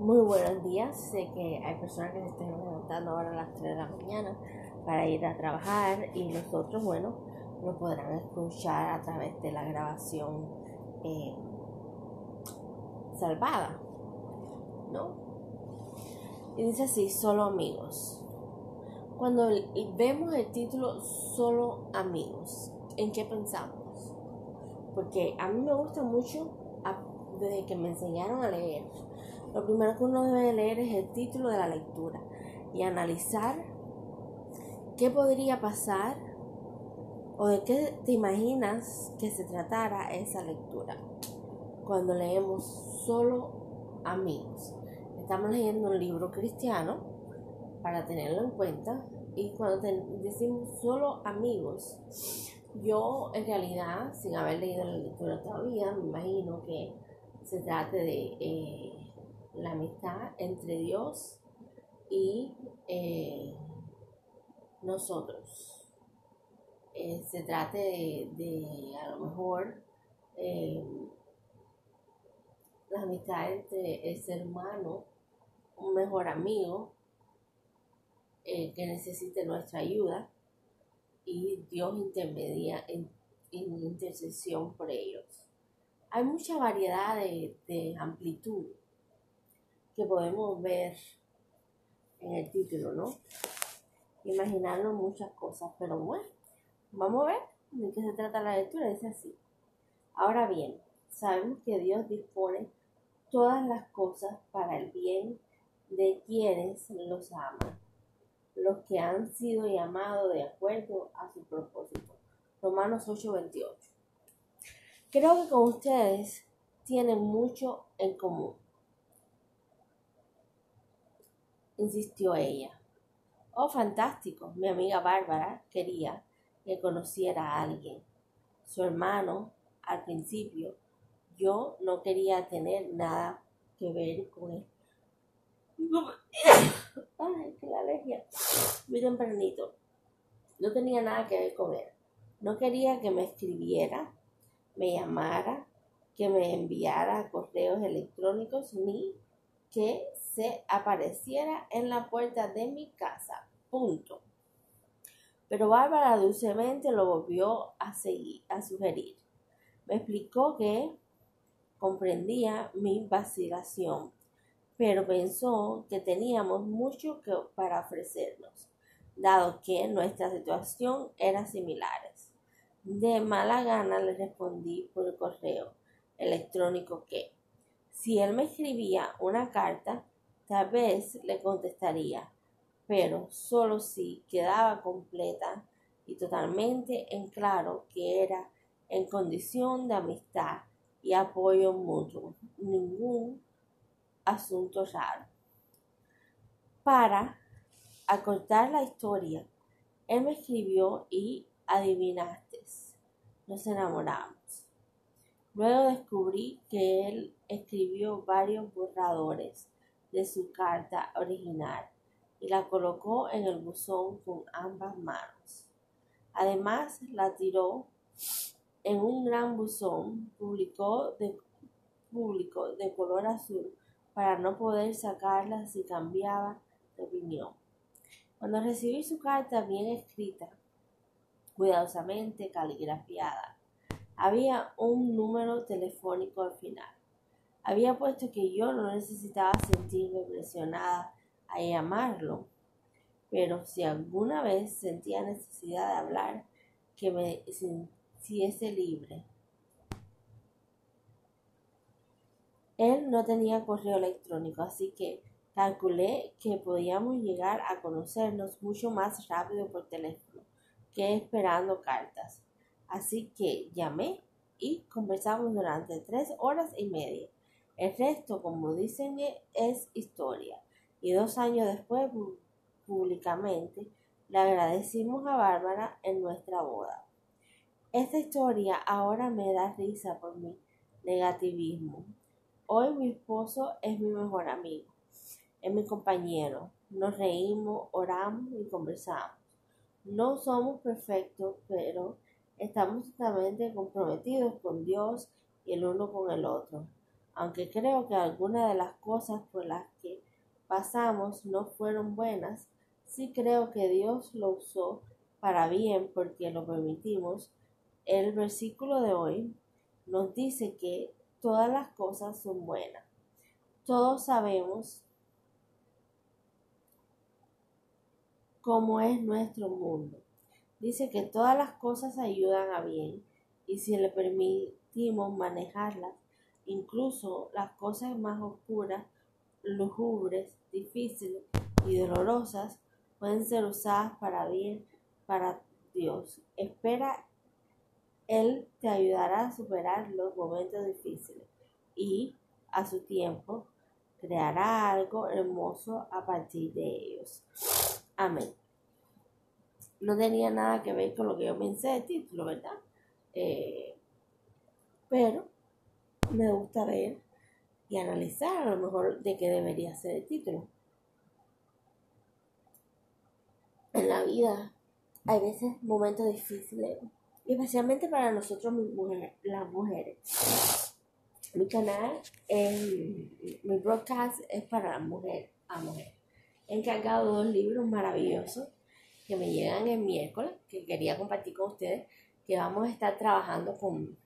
Muy buenos días. Sé que hay personas que se están levantando ahora a las 3 de la mañana para ir a trabajar y los otros, bueno, lo podrán escuchar a través de la grabación eh, salvada, ¿no? Y dice así, solo amigos. Cuando vemos el título Solo amigos, ¿en qué pensamos? Porque a mí me gusta mucho desde que me enseñaron a leer lo primero que uno debe leer es el título de la lectura y analizar qué podría pasar o de qué te imaginas que se tratara esa lectura. Cuando leemos solo amigos. Estamos leyendo un libro cristiano para tenerlo en cuenta y cuando decimos solo amigos, yo en realidad, sin haber leído la lectura todavía, me imagino que se trate de eh, la amistad entre Dios y eh, nosotros. Eh, se trate de, a lo mejor eh, la amistad entre el ser humano, un mejor amigo que necesite nuestra ayuda y Dios intermedia en, intercesión por ellos. Hay mucha variedad de, de amplitud que podemos ver en el título, ¿no? Imaginarnos muchas cosas, pero bueno, vamos a ver de qué se trata la lectura. Dice así. Ahora bien, sabemos que Dios dispone todas las cosas para el bien de quienes los aman, los que han sido llamados de acuerdo a su propósito. Romanos 8:28. Creo que con ustedes tienen mucho en común. Insistió ella. Oh, fantástico. Mi amiga Bárbara quería que conociera a alguien. Su hermano, al principio, yo no quería tener nada que ver con él. Ay, que la alergia. Muy tempranito. No tenía nada que ver con él. No quería que me escribiera, me llamara, que me enviara correos electrónicos, ni que se apareciera en la puerta de mi casa. Punto. Pero Bárbara dulcemente lo volvió a, seguir, a sugerir. Me explicó que comprendía mi vacilación, pero pensó que teníamos mucho que, para ofrecernos, dado que nuestra situación era similares. De mala gana le respondí por correo electrónico que, si él me escribía una carta, Tal vez le contestaría, pero solo si quedaba completa y totalmente en claro que era en condición de amistad y apoyo mutuo, ningún asunto raro. Para acortar la historia, él me escribió y adivinaste, nos enamoramos. Luego descubrí que él escribió varios borradores de su carta original y la colocó en el buzón con ambas manos. Además, la tiró en un gran buzón publicó de, público de color azul para no poder sacarla si cambiaba de opinión. Cuando recibí su carta bien escrita, cuidadosamente caligrafiada, había un número telefónico al final. Había puesto que yo no necesitaba sentirme presionada a llamarlo, pero si alguna vez sentía necesidad de hablar, que me sintiese libre. Él no tenía correo electrónico, así que calculé que podíamos llegar a conocernos mucho más rápido por teléfono que esperando cartas. Así que llamé y conversamos durante tres horas y media. El resto, como dicen, es historia. Y dos años después, públicamente, le agradecimos a Bárbara en nuestra boda. Esta historia ahora me da risa por mi negativismo. Hoy mi esposo es mi mejor amigo, es mi compañero. Nos reímos, oramos y conversamos. No somos perfectos, pero estamos totalmente comprometidos con Dios y el uno con el otro Aunque creo que algunas de las cosas por las que pasamos no fueron buenas, sí creo que Dios lo usó para bien porque lo permitimos. El versículo de hoy nos dice que todas las cosas son buenas. Todos sabemos cómo es nuestro mundo. Dice que todas las cosas ayudan a bien y si le permitimos manejarlas, incluso las cosas más oscuras, lujubres, difíciles y dolorosas pueden ser usadas para bien para Dios. Espera, Él te ayudará a superar los momentos difíciles y a su tiempo creará algo hermoso a partir de ellos. Amén. No tenía nada que ver con lo que yo pensé de título, ¿verdad? Eh, pero me gusta ver y analizar a lo mejor de qué debería ser el título. En la vida hay veces momentos difíciles, especialmente para nosotros las mujeres. Mi canal, mi broadcast es para mujer a mujer. He encargado dos libros maravillosos que me llegan el miércoles, que quería compartir con ustedes, que vamos a estar trabajando con,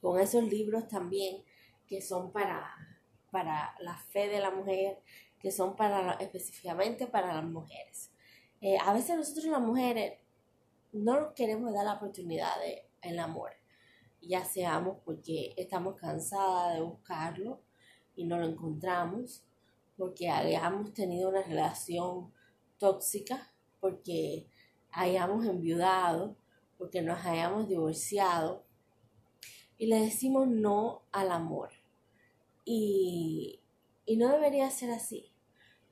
con esos libros también, que son para, para la fe de la mujer, que son para específicamente para las mujeres. Eh, a veces nosotros las mujeres no nos queremos dar la oportunidad de el amor, ya seamos porque estamos cansadas de buscarlo y no lo encontramos, porque hayamos tenido una relación tóxica, porque hayamos enviudado, porque nos hayamos divorciado y le decimos no al amor. Y, no debería ser así,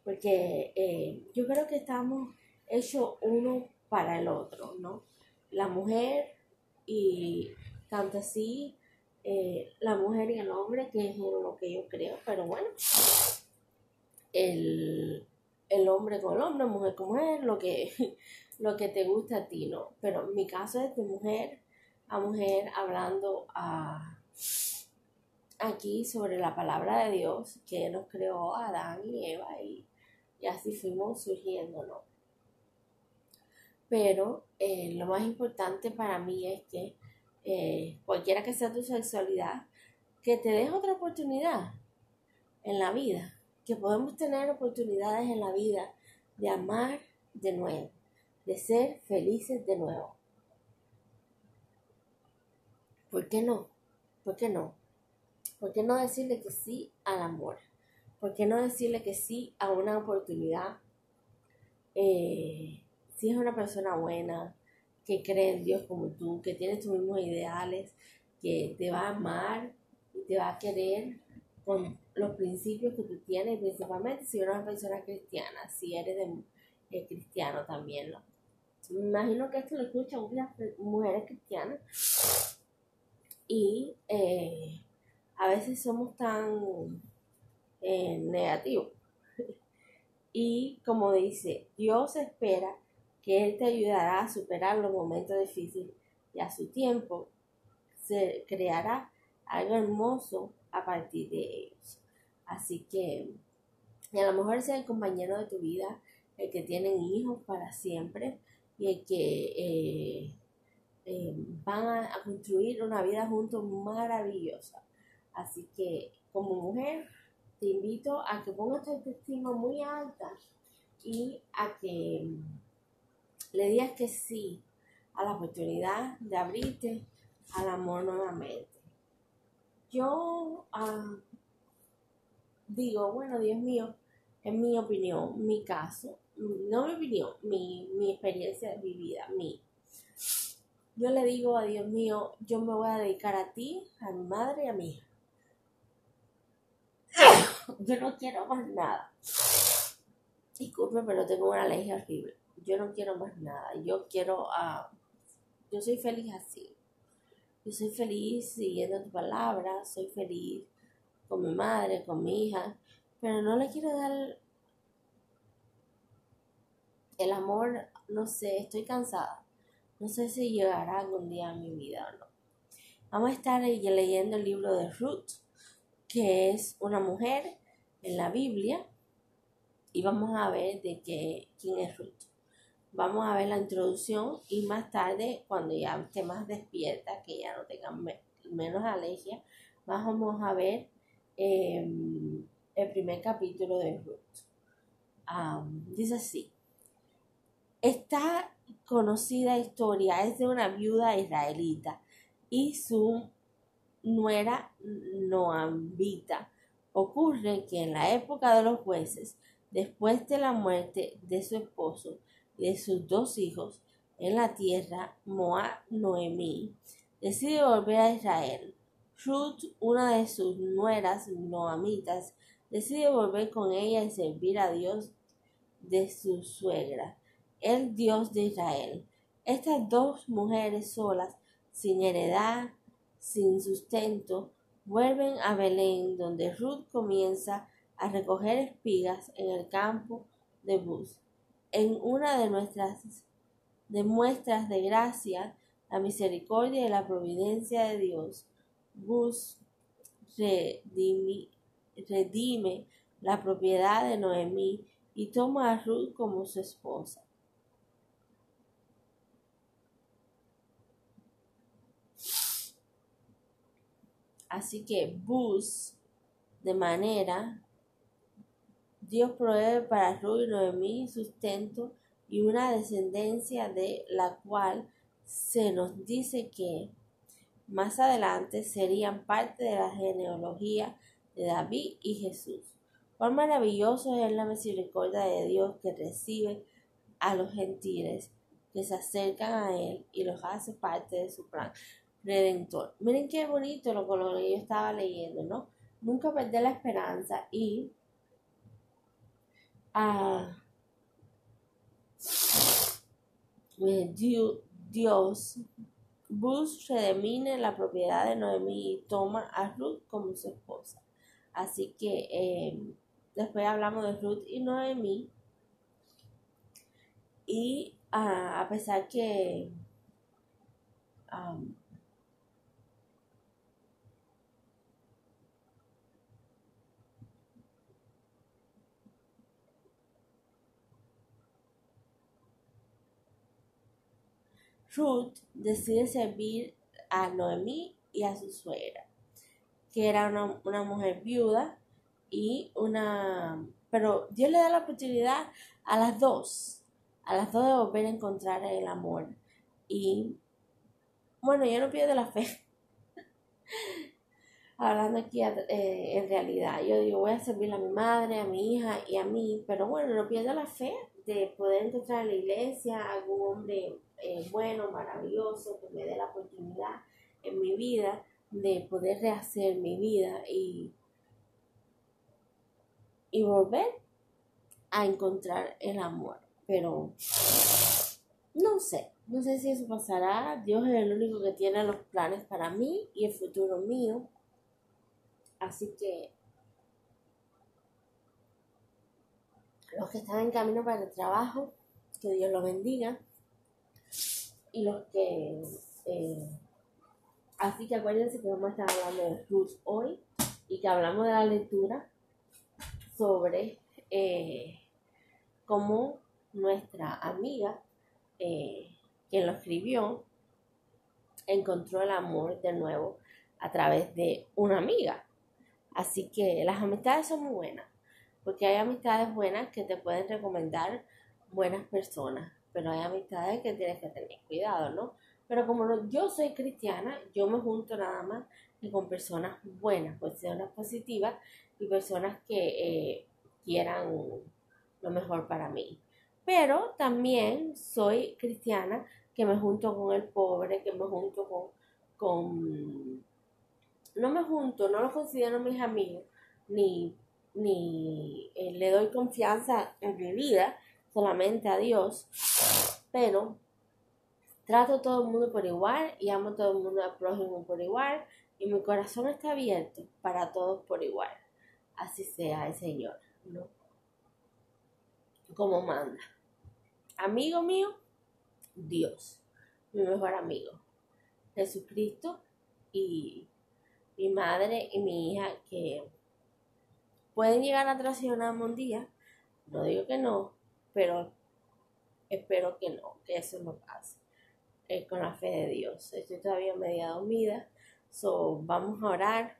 porque eh, yo creo que estamos hechos uno para el otro, ¿no? La mujer y tanto así eh, la mujer y el hombre, que es lo que yo creo, pero bueno, el, hombre con el hombre, mujer con mujer, lo que, lo que te gusta a ti, ¿no? Pero mi caso es de mujer a mujer hablando a, aquí sobre la palabra de Dios que nos creó Adán y Eva y, y así fuimos surgiendo, ¿no? Pero eh, lo más importante para mí es que eh, cualquiera que sea tu sexualidad, que te des otra oportunidad en la vida, que podemos tener oportunidades en la vida de amar de nuevo, de ser felices de nuevo. ¿Por qué no? ¿Por qué no? ¿Por qué no decirle que sí al amor? ¿Por qué no decirle que sí a una oportunidad? Eh, si es una persona buena, que cree en Dios como tú, que tiene tus mismos ideales, que te va a amar y te va a querer con los principios que tú tienes, principalmente si eres una persona cristiana, si eres de, cristiano también, ¿no? Me imagino que esto lo escuchan muchas mujeres cristianas y eh, a veces somos tan eh, negativos. y como dice, Dios espera que Él te ayudará a superar los momentos difíciles y a su tiempo se creará algo hermoso a partir de ellos. Así que, a lo mejor sea el compañero de tu vida, el que tienen hijos para siempre y el que eh, eh, van a, construir una vida juntos maravillosa. Así que, como mujer, te invito a que pongas tu autoestima muy alta y a que le digas que sí a la oportunidad de abrirte al amor nuevamente. Yo ah, digo, bueno, Dios mío, en mi opinión, mi caso, no mi opinión, mi, mi experiencia vivida, mi. Yo le digo a Dios mío, yo me voy a dedicar a ti, a mi madre y a mi hija. Yo no quiero más nada. Disculpe, pero tengo una alergia horrible yo no quiero más nada, yo quiero, uh, yo soy feliz así, yo soy feliz siguiendo tu palabra, soy feliz con mi madre, con mi hija, pero no le quiero dar el amor, no sé, estoy cansada, no sé si llegará algún día a mi vida o no. Vamos a estar leyendo el libro de Ruth, que es una mujer en la Biblia y vamos a ver de qué, quién es Ruth. Vamos a ver la introducción y más tarde, cuando ya esté más despierta, que ya no tenga menos alergia, vamos a ver em, el primer capítulo de Ruth. dice así, esta conocida historia es de una viuda israelita y su nuera noambita. Ocurre que en la época de los jueces, después de la muerte de su esposo y de sus dos hijos en la tierra, Moab Noemí decide volver a Israel. Ruth, una de sus nueras noamitas, decide volver con ella y servir a Dios de su suegra, el Dios de Israel. Estas dos mujeres solas, sin heredad, sin sustento, vuelven a Belén, donde Ruth comienza a recoger espigas en el campo de Bus. En una de nuestras demuestras de gracia, la misericordia y la providencia de Dios, Bus redime, redime la propiedad de Noemí y toma a Ruth como su esposa. Así que bus de manera, Dios provee para Ruth y Noemí sustento y una descendencia de la cual se nos dice que más adelante serían parte de la genealogía de David y Jesús. Cuán maravilloso es la misericordia de Dios que recibe a los gentiles que se acercan a Él y los hace parte de su plan redentor. Miren qué bonito lo, que yo estaba leyendo, ¿no? Nunca perder la esperanza y ah, Dios, Bus redemine la propiedad de Noemí y toma a Ruth como su esposa. Así que em, después hablamos de Ruth y Noemí. Y ah, a pesar que Ruth decide servir a Noemí y a su suegra, que era una, mujer viuda y una... Pero Dios le da la oportunidad a las dos, a las dos de volver a encontrar el amor. Y bueno, yo no pierdo la fe. Hablando aquí eh, en realidad, yo digo, voy a servir a mi madre, a mi hija y a mí, pero bueno, no pierdo la fe de poder encontrar en la iglesia algún hombre bueno, maravilloso, que me dé la oportunidad en mi vida de poder rehacer mi vida y, y volver a encontrar el amor. Pero no sé, no sé si eso pasará. Dios es el único que tiene los planes para mí y el futuro mío. Así que los que están en camino para el trabajo, que Dios los bendiga. Y los que... Eh, así que acuérdense que vamos a estar hablando de Ruth hoy y que hablamos de la lectura sobre eh, cómo nuestra amiga, eh, quien lo escribió, encontró el amor de nuevo a través de una amiga. Así que las amistades son muy buenas porque hay amistades buenas que te pueden recomendar buenas personas, pero hay amistades que tienes que tener cuidado, ¿no? Pero como yo soy cristiana, yo me junto nada más con personas buenas, personas positivas y personas que eh, quieran lo mejor para mí. Pero también soy cristiana que me junto con el pobre, que me junto con, con no me junto, no los considero mis amigos, ni ni eh, le doy confianza en mi vida, solamente a Dios, pero trato a todo el mundo por igual y amo a todo el mundo al prójimo por igual y mi corazón está abierto para todos por igual. Así sea el Señor, ¿no? Como manda. Amigo mío, Dios, mi mejor amigo, Jesucristo y mi madre y mi hija que pueden llegar a traicionarme un día. No digo que no, pero espero que no, que eso no pase. Eh, con la fe de Dios. Estoy todavía media dormida. So, vamos a orar.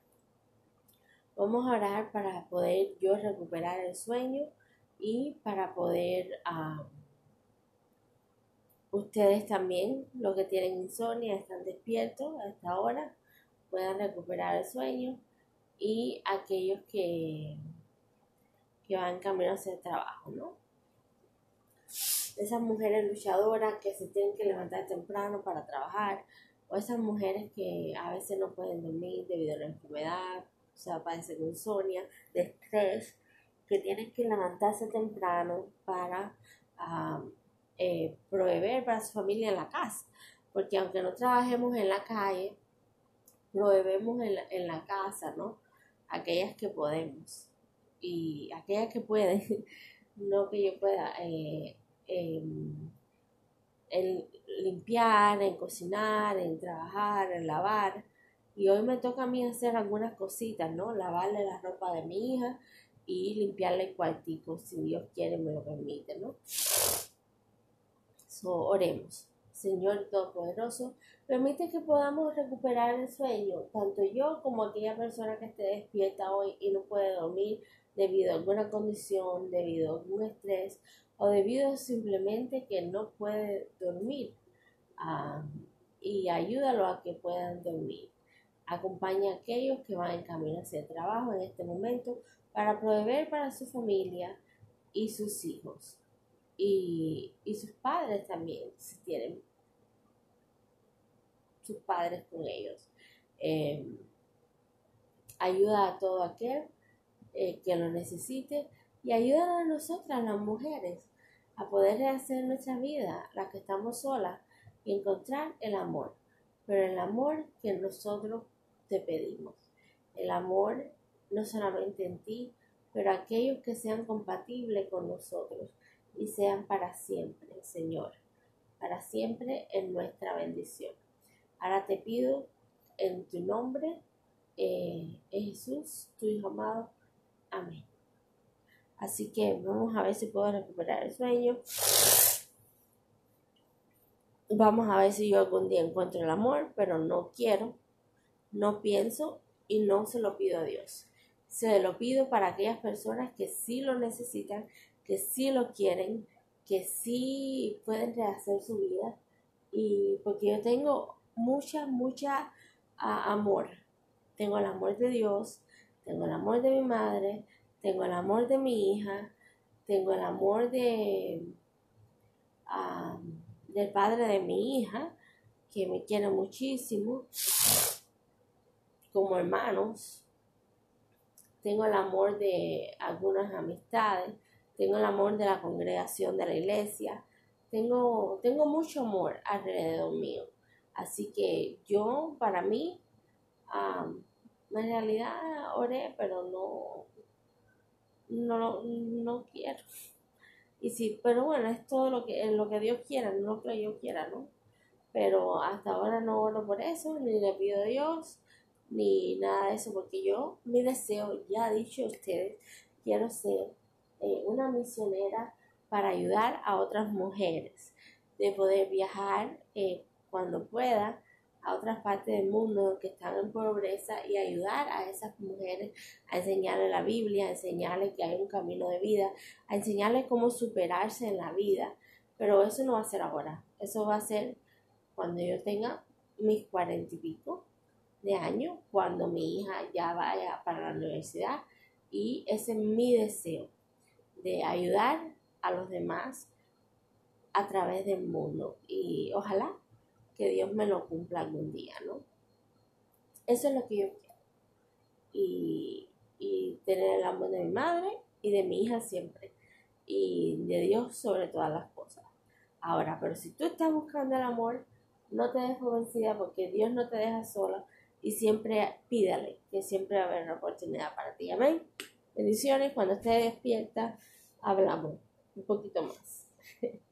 Vamos a orar para poder yo recuperar el sueño y para poder ah, ustedes también, los que tienen insomnio, están despiertos a esta hora, puedan recuperar el sueño y aquellos que, que van camino hacia el trabajo, ¿no? Esas mujeres luchadoras que se tienen que levantar temprano para trabajar, o esas mujeres que a veces no pueden dormir debido a la enfermedad, o sea, padecen de insomnia, de estrés, que tienen que levantarse temprano para eh, proveer para su familia en la casa. Porque aunque no trabajemos en la calle, proveemos en la, en la casa, ¿no? Aquellas que podemos. Y aquellas que pueden, no que yo pueda eh, en limpiar, en cocinar, en trabajar, en lavar. Y hoy me toca a mí hacer algunas cositas, ¿no? Lavarle la ropa de mi hija y limpiarle el cuartico, si Dios quiere me lo permite, ¿no? So, oremos. Señor Todopoderoso, permite que podamos recuperar el sueño, tanto yo como aquella persona que esté despierta hoy y no puede dormir debido a alguna condición, debido a algún estrés o debido simplemente que no puede dormir. Ah, y ayúdalo a que puedan dormir. Acompaña a aquellos que van en camino hacia el trabajo en este momento para proveer para su familia y sus hijos. Y, sus padres también, si tienen sus padres con ellos. Em, ayuda a todo aquel eh, que lo necesite y ayuda a nosotras, las mujeres, a poder rehacer nuestra vida, las que estamos solas, y encontrar el amor. Pero el amor que nosotros te pedimos. El amor no solamente en ti, pero aquellos que sean compatibles con nosotros y sean para siempre, Señor, para siempre en nuestra bendición. Ahora te pido en tu nombre, eh, Jesús, tu Hijo amado. Amén. Así que vamos a ver si puedo recuperar el sueño. Vamos a ver si yo algún día encuentro el amor, pero no quiero, no pienso y no se lo pido a Dios. Se lo pido para aquellas personas que sí lo necesitan, que sí lo quieren, que sí pueden rehacer su vida. Y porque yo tengo mucha, mucha amor. Tengo el amor de Dios, tengo el amor de mi madre, tengo el amor de mi hija, tengo el amor de del padre de mi hija, que me quiere muchísimo, como hermanos, tengo el amor de algunas amistades, tengo el amor de la congregación de la iglesia, tengo, tengo mucho amor alrededor mío. Así que yo, para mí, en realidad oré, pero no, no, no quiero. Y sí, pero bueno, es todo lo que, lo que Dios quiera, no lo que yo quiera, ¿no? Pero hasta ahora no oro por eso, ni le pido a Dios, ni nada de eso, porque yo, mi deseo, ya dicho ustedes, quiero ser eh, una misionera para ayudar a otras mujeres, de poder viajar eh, cuando pueda a otras partes del mundo que están en pobreza y ayudar a esas mujeres a enseñarles la Biblia, a enseñarles que hay un camino de vida, a enseñarles cómo superarse en la vida. Pero eso no va a ser ahora, eso va a ser cuando yo tenga mis cuarenta y pico, de año cuando mi hija ya vaya para la universidad y ese es mi deseo de ayudar a los demás a través del mundo y ojalá que Dios me lo cumpla algún día, ¿no? Eso es lo que yo quiero. Y, y tener el amor de mi madre y de mi hija siempre. Y de Dios sobre todas las cosas. Ahora, pero si tú estás buscando el amor, no te dejes vencida porque Dios no te deja sola y siempre pídale que siempre va a haber una oportunidad para ti. Amén. Bendiciones. Cuando estés despierta, hablamos un poquito más.